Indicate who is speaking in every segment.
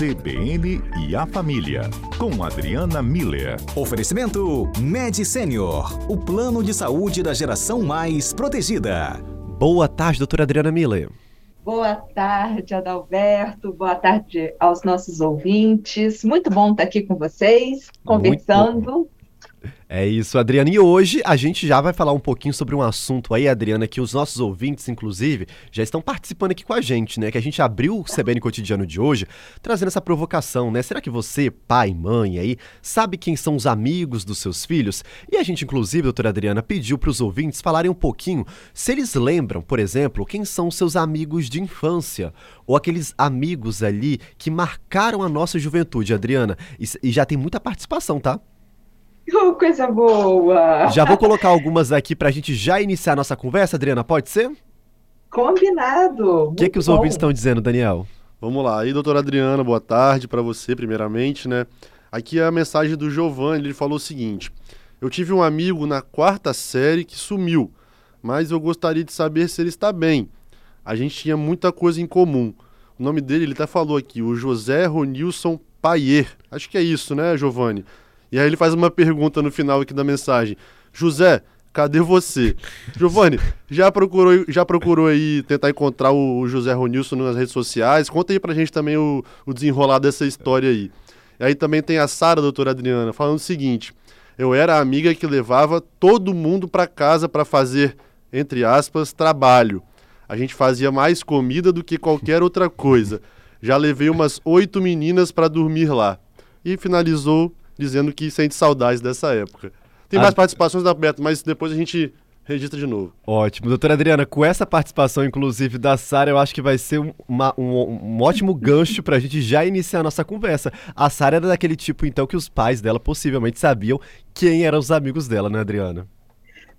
Speaker 1: CBN e a Família, com Adriana Miller.
Speaker 2: Oferecimento Med Senior, o plano de saúde da geração mais protegida.
Speaker 3: Boa tarde, doutora Adriana Miller.
Speaker 4: Boa tarde, Adalberto. Boa tarde aos nossos ouvintes. Muito bom estar aqui com vocês, conversando.
Speaker 3: É isso, Adriana. E hoje a gente já vai falar um pouquinho sobre um assunto aí, Adriana, que os nossos ouvintes, inclusive, já estão participando aqui com a gente, né? Que a gente abriu o CBN Cotidiano de hoje trazendo essa provocação, né? Será que você, pai, mãe aí, sabe quem são os amigos dos seus filhos? E a gente, inclusive, doutora Adriana, pediu para os ouvintes falarem um pouquinho se eles lembram, por exemplo, quem são os seus amigos de infância ou aqueles amigos ali que marcaram a nossa juventude, Adriana. E, e já tem muita participação, tá?
Speaker 4: Oh, coisa boa!
Speaker 3: Já vou colocar algumas aqui para a gente já iniciar a nossa conversa, Adriana, pode ser?
Speaker 4: Combinado!
Speaker 3: O que, que os bom. ouvintes estão dizendo, Daniel?
Speaker 5: Vamos lá. Aí, doutora Adriana, boa tarde para você, primeiramente, né? Aqui é a mensagem do Giovanni, ele falou o seguinte: Eu tive um amigo na quarta série que sumiu, mas eu gostaria de saber se ele está bem. A gente tinha muita coisa em comum. O nome dele, ele até falou aqui, o José Ronilson Paier. Acho que é isso, né, Giovanni? E aí ele faz uma pergunta no final aqui da mensagem. José, cadê você? Giovanni, já procurou, já procurou aí tentar encontrar o, José Ronilson nas redes sociais? Conta aí pra gente também o, o desenrolar dessa história aí. E aí também tem a Sara, doutora Adriana, falando o seguinte: eu era a amiga que levava todo mundo para casa para fazer, entre aspas, trabalho. A gente fazia mais comida do que qualquer outra coisa. Já levei umas oito meninas para dormir lá. E finalizou dizendo que sente saudades dessa época. Tem mais participações da Beto, mas depois a gente registra de novo.
Speaker 3: Ótimo. Doutora Adriana, com essa participação, inclusive, da Sara, eu acho que vai ser uma, um, um, ótimo gancho para a gente já iniciar a nossa conversa. A Sara era daquele tipo, então, que os pais dela possivelmente sabiam quem eram os amigos dela, né, Adriana?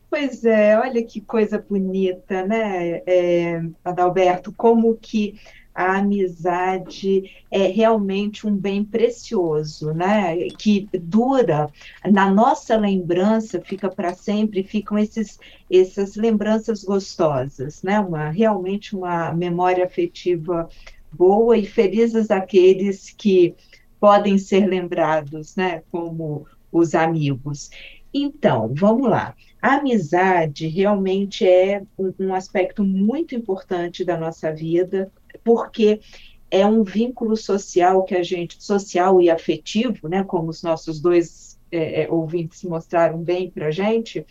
Speaker 4: Pois é, olha que coisa bonita, né, é, Adalberto? Como que a amizade é realmente um bem precioso, né? Que dura na nossa lembrança, fica para sempre, ficam esses essas lembranças gostosas, né? Uma realmente uma memória afetiva boa e felizes aqueles que podem ser lembrados, né? Como os amigos. Então, vamos lá. A amizade realmente é um, um aspecto muito importante da nossa vida, porque é um vínculo social que a gente, social e afetivo, né, como os nossos dois é, é ouvintes mostraram bem para a gente,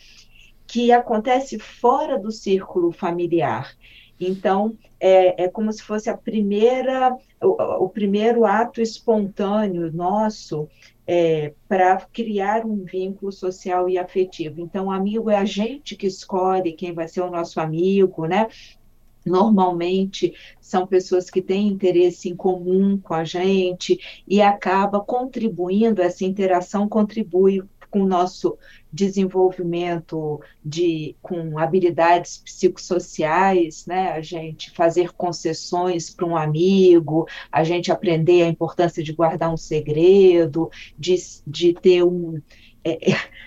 Speaker 4: que acontece fora do círculo familiar. Então, é, é como se fosse a primeira, o, o primeiro ato espontâneo nosso é, para criar um vínculo social e afetivo. Então, amigo é a gente que escolhe quem vai ser o nosso amigo, né? Normalmente são pessoas que têm interesse em comum com a gente e acaba contribuindo, essa interação contribui com o nosso desenvolvimento de com habilidades psicossociais, né? A gente fazer concessões para um amigo, a gente aprender a importância de guardar um segredo, de, de ter um é,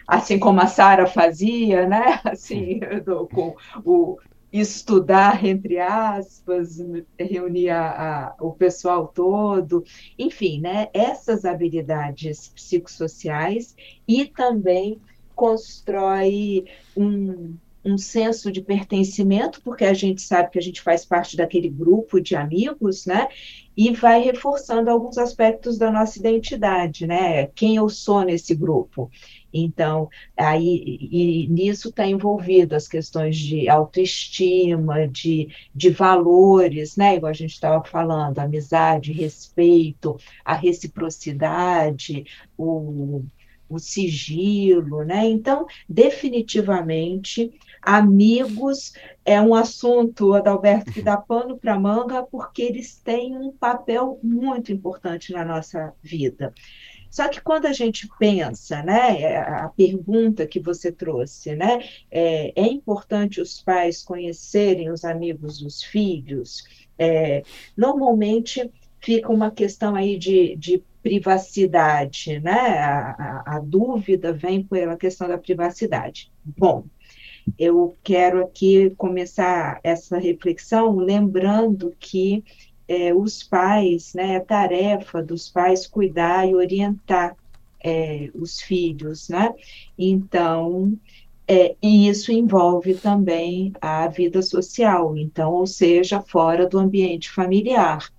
Speaker 4: assim como a Sara fazia, né? Assim, do, com o estudar, entre aspas, reunir a, a, o pessoal todo, enfim, né, essas habilidades psicossociais e também constrói um, um senso de pertencimento, porque a gente sabe que a gente faz parte daquele grupo de amigos, né? E vai reforçando alguns aspectos da nossa identidade, né? Quem eu sou nesse grupo. Então, aí, e nisso está envolvido as questões de autoestima, de, de valores, né? Igual a gente estava falando, amizade, respeito, a reciprocidade, o, o sigilo, né? Então, definitivamente, amigos é um assunto, Adalberto, que dá pano para manga, porque eles têm um papel muito importante na nossa vida. Só que quando a gente pensa, né, é, a pergunta que você trouxe, né, é, é importante os pais conhecerem os amigos dos filhos? É, normalmente fica uma questão aí de, de privacidade, né? A, a, a, dúvida vem pela questão da privacidade. Bom, eu quero aqui começar essa reflexão lembrando que é, os pais, né, a tarefa dos pais cuidar e orientar é, os filhos, né? Então, é, e isso envolve também a vida social, então, ou seja, fora do ambiente familiar.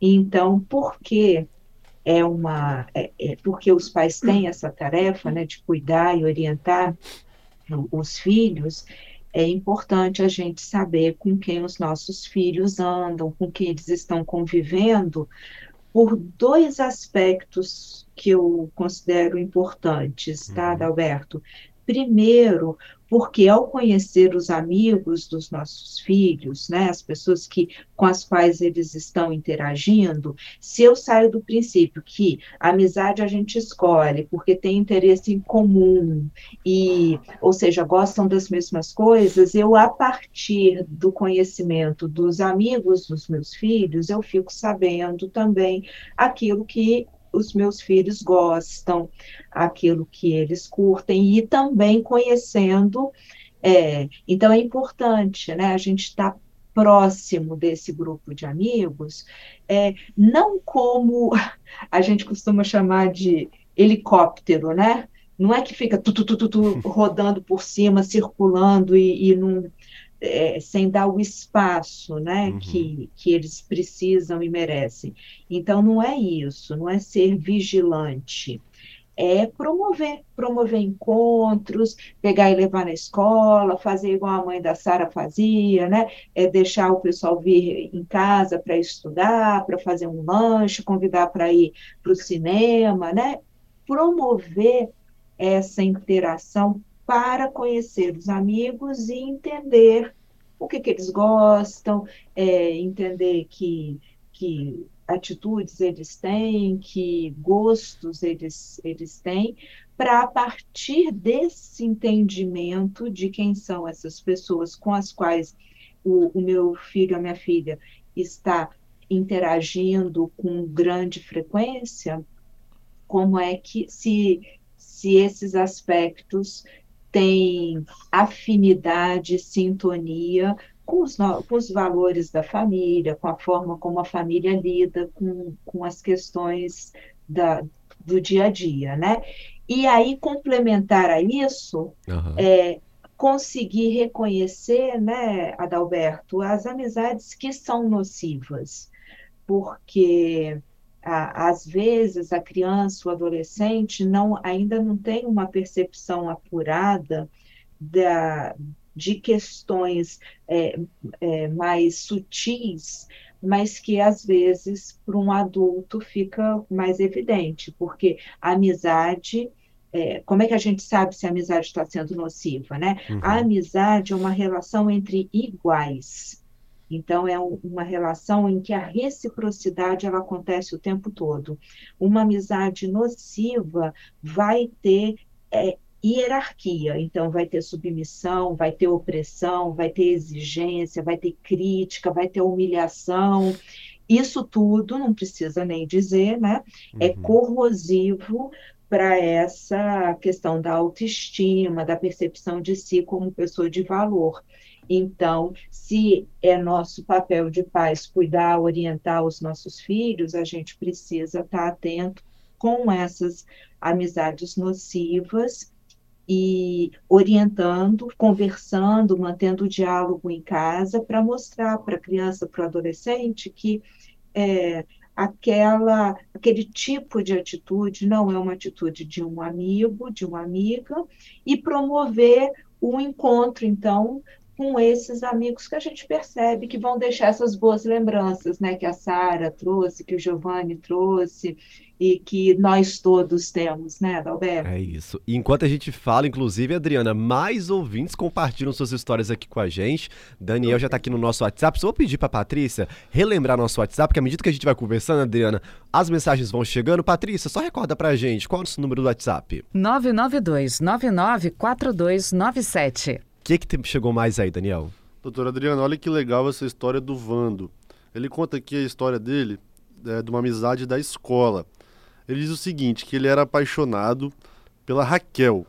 Speaker 4: Então, por que é uma, é, é, porque os pais têm essa tarefa, né, de cuidar e orientar os filhos, é importante a gente saber com quem os nossos filhos andam, com quem eles estão convivendo, por dois aspectos que eu considero importantes, tá, uhum. Adalberto? Primeiro, porque ao conhecer os amigos dos nossos filhos, né, as pessoas que com as quais eles estão interagindo, se eu saio do princípio que a amizade a gente escolhe porque tem interesse em comum e, ou seja, gostam das mesmas coisas, eu a partir do conhecimento dos amigos dos meus filhos, eu fico sabendo também aquilo que os meus filhos gostam, aquilo que eles curtem, e também conhecendo. É, então, é importante né, a gente estar tá próximo desse grupo de amigos, é, não como a gente costuma chamar de helicóptero, né? Não é que fica tu, tu, tu, tu rodando por cima, circulando e, e não, é, sem dar o espaço né, uhum. que, que eles precisam e merecem. Então, não é isso, não é ser vigilante, é promover, promover encontros, pegar e levar na escola, fazer igual a mãe da Sara fazia, né? É deixar o pessoal vir em casa para estudar, para fazer um lanche, convidar para ir para o cinema, né? Promover essa interação para conhecer os amigos e entender o que, que eles gostam, é, entender que, que atitudes eles têm, que gostos eles, eles têm, para a partir desse entendimento de quem são essas pessoas com as quais o, o meu filho, a minha filha está interagindo com grande frequência, como é que se, se esses aspectos tem afinidade, sintonia com os, com os valores da família, com a forma como a família lida com, com as questões da, do dia a dia, né? E aí, complementar a isso, uhum. é, conseguir reconhecer, né, Adalberto, as amizades que são nocivas, porque às vezes a criança, o adolescente não ainda não tem uma percepção apurada da, de questões é, é, mais sutis, mas que às vezes para um adulto fica mais evidente, porque a amizade é, como é que a gente sabe se a amizade está sendo nociva, né? Uhum. A amizade é uma relação entre iguais. Então, é uma relação em que a reciprocidade ela acontece o tempo todo. Uma amizade nociva vai ter é, hierarquia, então vai ter submissão, vai ter opressão, vai ter exigência, vai ter crítica, vai ter humilhação. Isso tudo, não precisa nem dizer, né? É uhum. corrosivo para essa questão da autoestima, da percepção de si como pessoa de valor. Então, se é nosso papel de pais cuidar, orientar os nossos filhos, a gente precisa estar atento com essas amizades nocivas e orientando, conversando, mantendo o diálogo em casa para mostrar para a criança, para o adolescente que é, aquela, aquele tipo de atitude não é uma atitude de um amigo, de uma amiga, e promover o encontro, então, com esses amigos que a gente percebe que vão deixar essas boas lembranças, né? Que a Sara trouxe, que o Giovanni trouxe e que nós todos temos, né, Adalberto?
Speaker 3: É isso. E enquanto a gente fala, inclusive, Adriana, mais ouvintes compartilham suas histórias aqui com a gente. Daniel já está aqui no nosso WhatsApp. Só vou pedir para Patrícia relembrar nosso WhatsApp, porque à medida que a gente vai conversando, Adriana, as mensagens vão chegando. Patrícia, só recorda para a gente, qual é o nosso número do WhatsApp?
Speaker 6: 992 994297
Speaker 3: o que, que chegou mais aí, Daniel?
Speaker 5: Doutor Adriano, olha que legal essa história do Vando. Ele conta aqui a história dele, é, de uma amizade da escola. Ele diz o seguinte, que ele era apaixonado pela Raquel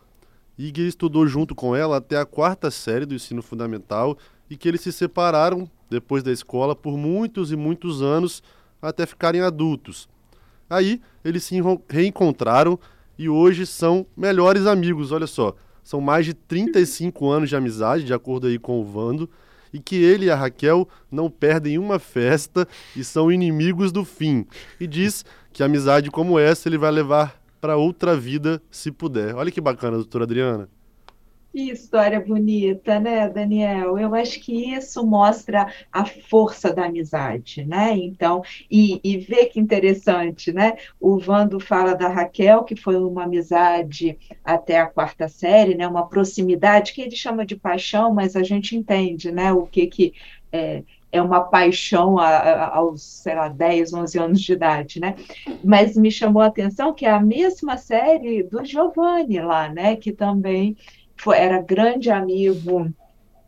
Speaker 5: e que ele estudou junto com ela até a quarta série do ensino fundamental e que eles se separaram depois da escola por muitos e muitos anos até ficarem adultos. Aí eles se reencontraram e hoje são melhores amigos, olha só. São mais de 35 anos de amizade, de acordo aí com o Vando, e que ele e a Raquel não perdem uma festa e são inimigos do fim. E diz que amizade como essa ele vai levar para outra vida se puder. Olha que bacana, doutora Adriana.
Speaker 4: Que história bonita, né, Daniel? Eu acho que isso mostra a força da amizade, né? Então, e, e vê que interessante, né? O Vando fala da Raquel, que foi uma amizade até a quarta série, né? Uma proximidade que ele chama de paixão, mas a gente entende, né? O que que é, é uma paixão a, a, aos, sei lá, 10, 11 anos de idade, né? Mas me chamou a atenção que é a mesma série do Giovanni lá, né? Que também era grande amigo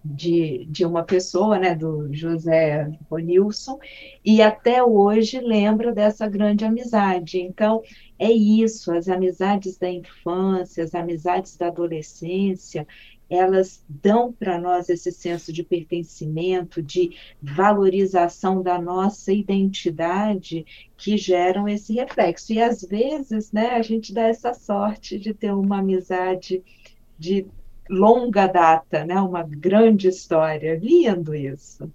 Speaker 4: de, de uma pessoa, né, do José Bonilson, e até hoje lembra dessa grande amizade. Então, é isso, as amizades da infância, as amizades da adolescência, elas dão para nós esse senso de pertencimento, de valorização da nossa identidade, que geram esse reflexo. E às vezes, né, a gente dá essa sorte de ter uma amizade de longa data, né? Uma grande história. Lindo isso.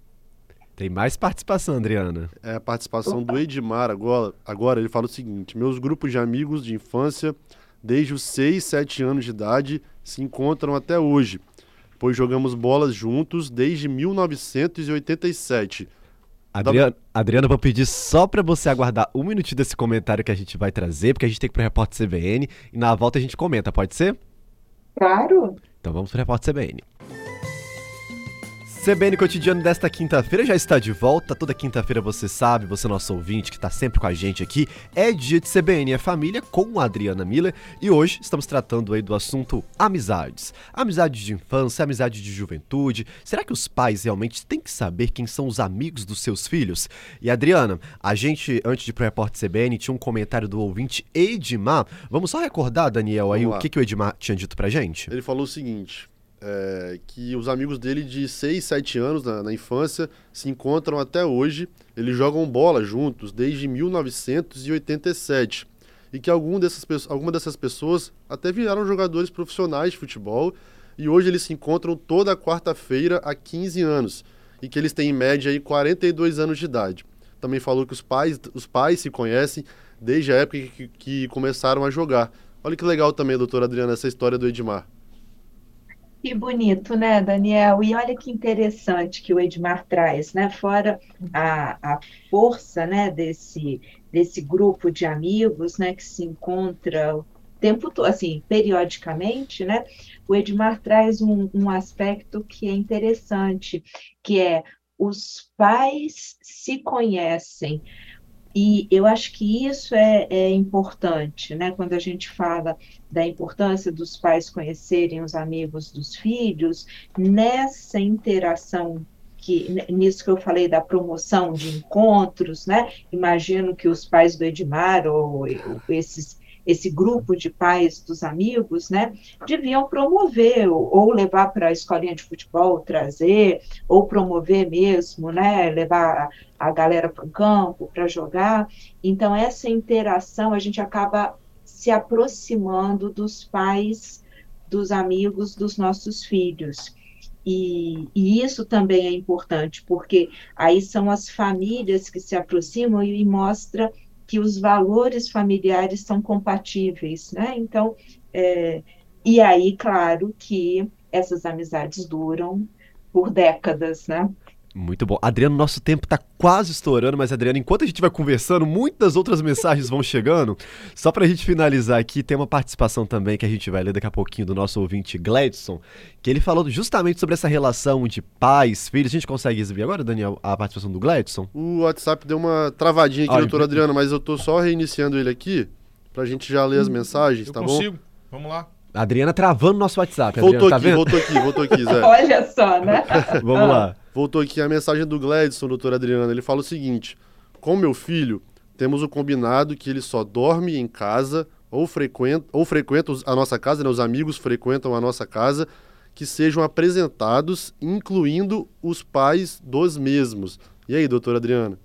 Speaker 3: Tem mais participação, Adriana.
Speaker 5: É a participação Opa. do Edmar agora. Agora ele fala o seguinte: meus grupos de amigos de infância, desde os 6, 7 anos de idade, se encontram até hoje, pois jogamos bolas juntos desde 1987.
Speaker 3: Adriana, Adriana, vou pedir só para você aguardar um minutinho desse comentário que a gente vai trazer, porque a gente tem que ir pro Repórter CBN e na volta a gente comenta, pode ser?
Speaker 4: Claro.
Speaker 3: Então vamos para o Repórter CBN. CBN Cotidiano desta quinta-feira já está de volta. Toda quinta-feira você sabe, você nosso ouvinte que está sempre com a gente aqui, é dia de CBN é Família com a Adriana Miller e hoje estamos tratando aí do assunto amizades. Amizades de infância, amizade de juventude. Será que os pais realmente têm que saber quem são os amigos dos seus filhos? E Adriana, a gente, antes de ir pro Repórter CBN, tinha um comentário do ouvinte Edmar. Vamos só recordar, Daniel, aí o que, que o Edmar tinha dito pra gente?
Speaker 5: Ele falou o seguinte: é, que os amigos dele de 6, 7 anos na, na, infância se encontram até hoje. Eles jogam bola juntos desde 1987. E que algum dessas, alguma dessas pessoas até viraram jogadores profissionais de futebol. E hoje eles se encontram toda quarta-feira há 15 anos. E que eles têm em média aí 42 anos de idade. Também falou que os pais, os pais se conhecem desde a época que, que começaram a jogar. Olha que legal também, doutora Adriana, essa história do Edmar.
Speaker 4: Que bonito, né, Daniel? E olha que interessante que o Edmar traz, né? Fora a, a força, né, desse, desse grupo de amigos, né, que se encontra o tempo todo, assim, periodicamente, né? O Edmar traz um, um aspecto que é interessante, que é os pais se conhecem e eu acho que isso é, é, importante, né? Quando a gente fala da importância dos pais conhecerem os amigos dos filhos, nessa interação que nisso que eu falei da promoção de encontros, né? Imagino que os pais do Edmar ou, ou esses esse grupo de pais dos amigos, né, deviam promover ou, levar para a escolinha de futebol, trazer, ou promover mesmo, né, levar a, a galera para o campo para jogar. Então, essa interação, a gente acaba se aproximando dos pais, dos amigos dos nossos filhos. E, e, isso também é importante, porque aí são as famílias que se aproximam e, e mostra que os valores familiares são compatíveis, né? Então, é, e aí, claro que essas amizades duram por décadas, né?
Speaker 3: Muito bom. Adriano, nosso tempo está quase estourando, mas Adriano, enquanto a gente vai conversando, muitas outras mensagens vão chegando. Só para a gente finalizar aqui, tem uma participação também que a gente vai ler daqui a pouquinho do nosso ouvinte Gladson, que ele falou justamente sobre essa relação de pais, filhos. A gente consegue exibir agora, Daniel, a participação do Gladson?
Speaker 5: O WhatsApp deu uma travadinha aqui, Olha, doutor Adriano, mas eu tô só reiniciando ele aqui para a gente já ler as mensagens, eu tá consigo. bom?
Speaker 6: Vamos lá.
Speaker 3: Adriana travando nosso WhatsApp.
Speaker 5: Voltou
Speaker 3: Adriana,
Speaker 5: tá aqui, vendo? voltou aqui, voltou aqui, Zé.
Speaker 4: Olha só, né?
Speaker 3: Vamos lá.
Speaker 5: Voltou aqui a mensagem do Gladson, doutor Adriano. Ele fala o seguinte: Com meu filho, temos o combinado que ele só dorme em casa ou frequenta, ou frequenta a nossa casa, né? os amigos frequentam a nossa casa que sejam apresentados, incluindo os pais dos mesmos. E aí, doutora Adriana?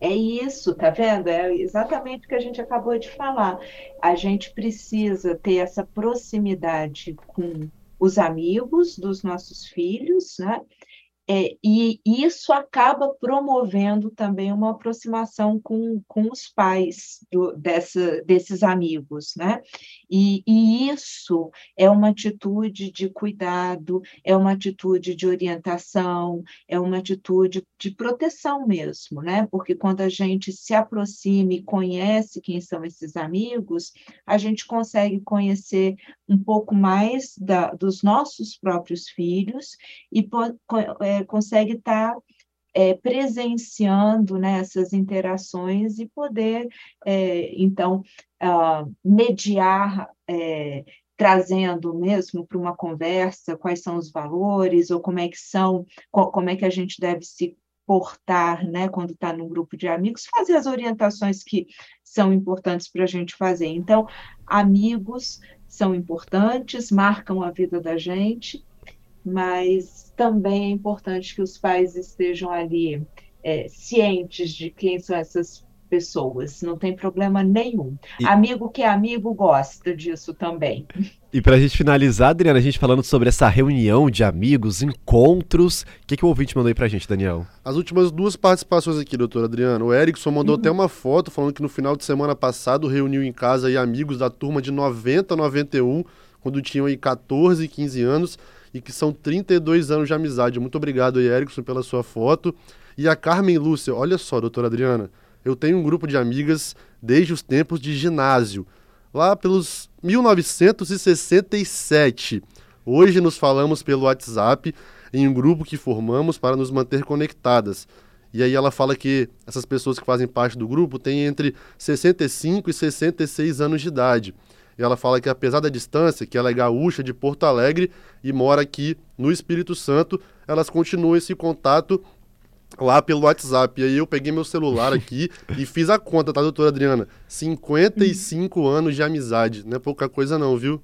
Speaker 4: É isso, tá vendo? É exatamente o que a gente acabou de falar. A gente precisa ter essa proximidade com os amigos dos nossos filhos, né? É, e isso acaba promovendo também uma aproximação com, com os pais do, dessa, desses amigos, né? E, e, isso é uma atitude de cuidado, é uma atitude de orientação, é uma atitude de proteção mesmo, né? Porque quando a gente se aproxima e conhece quem são esses amigos, a gente consegue conhecer um pouco mais da, dos nossos próprios filhos e é, consegue estar tá, é, presenciando né, essas interações e poder, é, então, uh, mediar, é, trazendo mesmo para uma conversa quais são os valores ou como é que são, como é que a gente deve se portar, né, quando está num grupo de amigos, fazer as orientações que são importantes para a gente fazer. Então, amigos são importantes, marcam a vida da gente, mas também é importante que os pais estejam ali é, cientes de quem são essas pessoas, não tem problema nenhum. E... Amigo que é amigo gosta disso também.
Speaker 3: E para a gente finalizar, Adriana, a gente falando sobre essa reunião de amigos, encontros, o que, que o ouvinte mandou aí para a gente, Daniel?
Speaker 5: As últimas duas participações aqui, doutora Adriana. O Erickson mandou uhum. até uma foto falando que no final de semana passado reuniu em casa aí amigos da turma de 90 a 91, quando tinham aí 14, 15 anos, e que são 32 anos de amizade. Muito obrigado aí, Erickson, pela sua foto. E a Carmen Lúcia, olha só, doutora Adriana, eu tenho um grupo de amigas desde os tempos de ginásio, lá pelos 1967. Hoje nos falamos pelo WhatsApp em um grupo que formamos para nos manter conectadas. E aí ela fala que essas pessoas que fazem parte do grupo têm entre 65 e 66 anos de idade. E ela fala que apesar da distância, que ela é gaúcha de Porto Alegre e mora aqui no Espírito Santo, elas continuam esse contato lá pelo WhatsApp. E aí eu peguei meu celular aqui e fiz a conta, tá, doutora Adriana? 55 anos de amizade. Não é pouca coisa não, viu?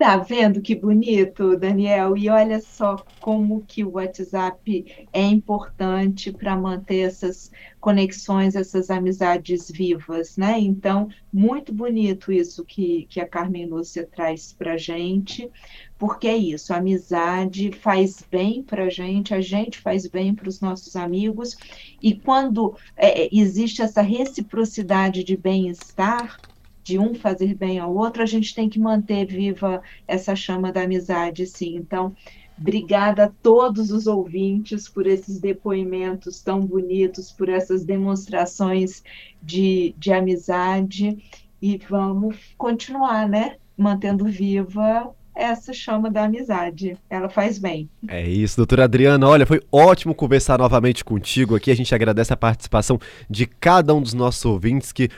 Speaker 4: Tá vendo que bonito, Daniel? E olha só como que o WhatsApp é importante para manter essas conexões, essas amizades vivas, né? Então, muito bonito isso que, que a Carmen Lúcia traz para gente, porque é isso, a amizade faz bem para a gente, a gente faz bem para os nossos amigos, e quando é, existe essa reciprocidade de bem-estar, de um fazer bem ao outro, a gente tem que manter viva essa chama da amizade, sim. Então, obrigada a todos os ouvintes por esses depoimentos tão bonitos, por essas demonstrações de, de amizade, e vamos continuar, né? Mantendo viva essa chama da amizade. Ela faz bem.
Speaker 3: É isso, doutora Adriana. Olha, foi ótimo conversar novamente contigo aqui. A gente agradece a participação de cada um dos nossos ouvintes que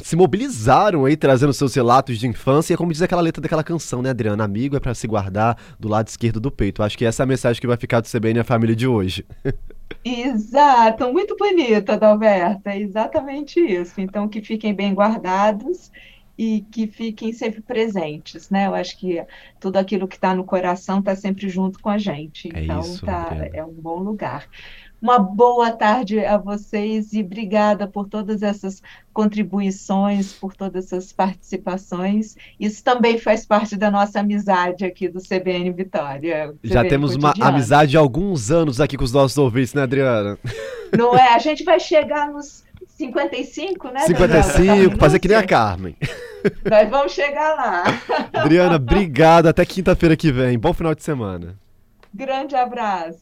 Speaker 3: se mobilizaram aí trazendo seus relatos de infância, e é como diz aquela letra daquela canção, né, Adriana? Amigo é para se guardar do lado esquerdo do peito. Acho que essa é a mensagem que vai ficar do CBN a família de hoje.
Speaker 4: Exato, muito bonita, Adalberto. É exatamente isso. Então, que fiquem bem guardados e que fiquem sempre presentes, né? Eu acho que tudo aquilo que está no coração está sempre junto com a gente. É então, isso, tá, é um bom lugar. Uma boa tarde a vocês e obrigada por todas essas contribuições, por todas essas participações. Isso também faz parte da nossa amizade aqui do CBN Vitória. CBN
Speaker 3: Já temos uma amizade de alguns anos aqui com os nossos ouvintes, né, Adriana?
Speaker 4: Não é? A gente vai chegar nos 55, né?
Speaker 3: 55, fazer que nem a Carmen.
Speaker 4: Nós vamos chegar lá.
Speaker 3: Adriana, obrigado. Até quinta-feira que vem. Bom final de semana.
Speaker 4: Grande abraço.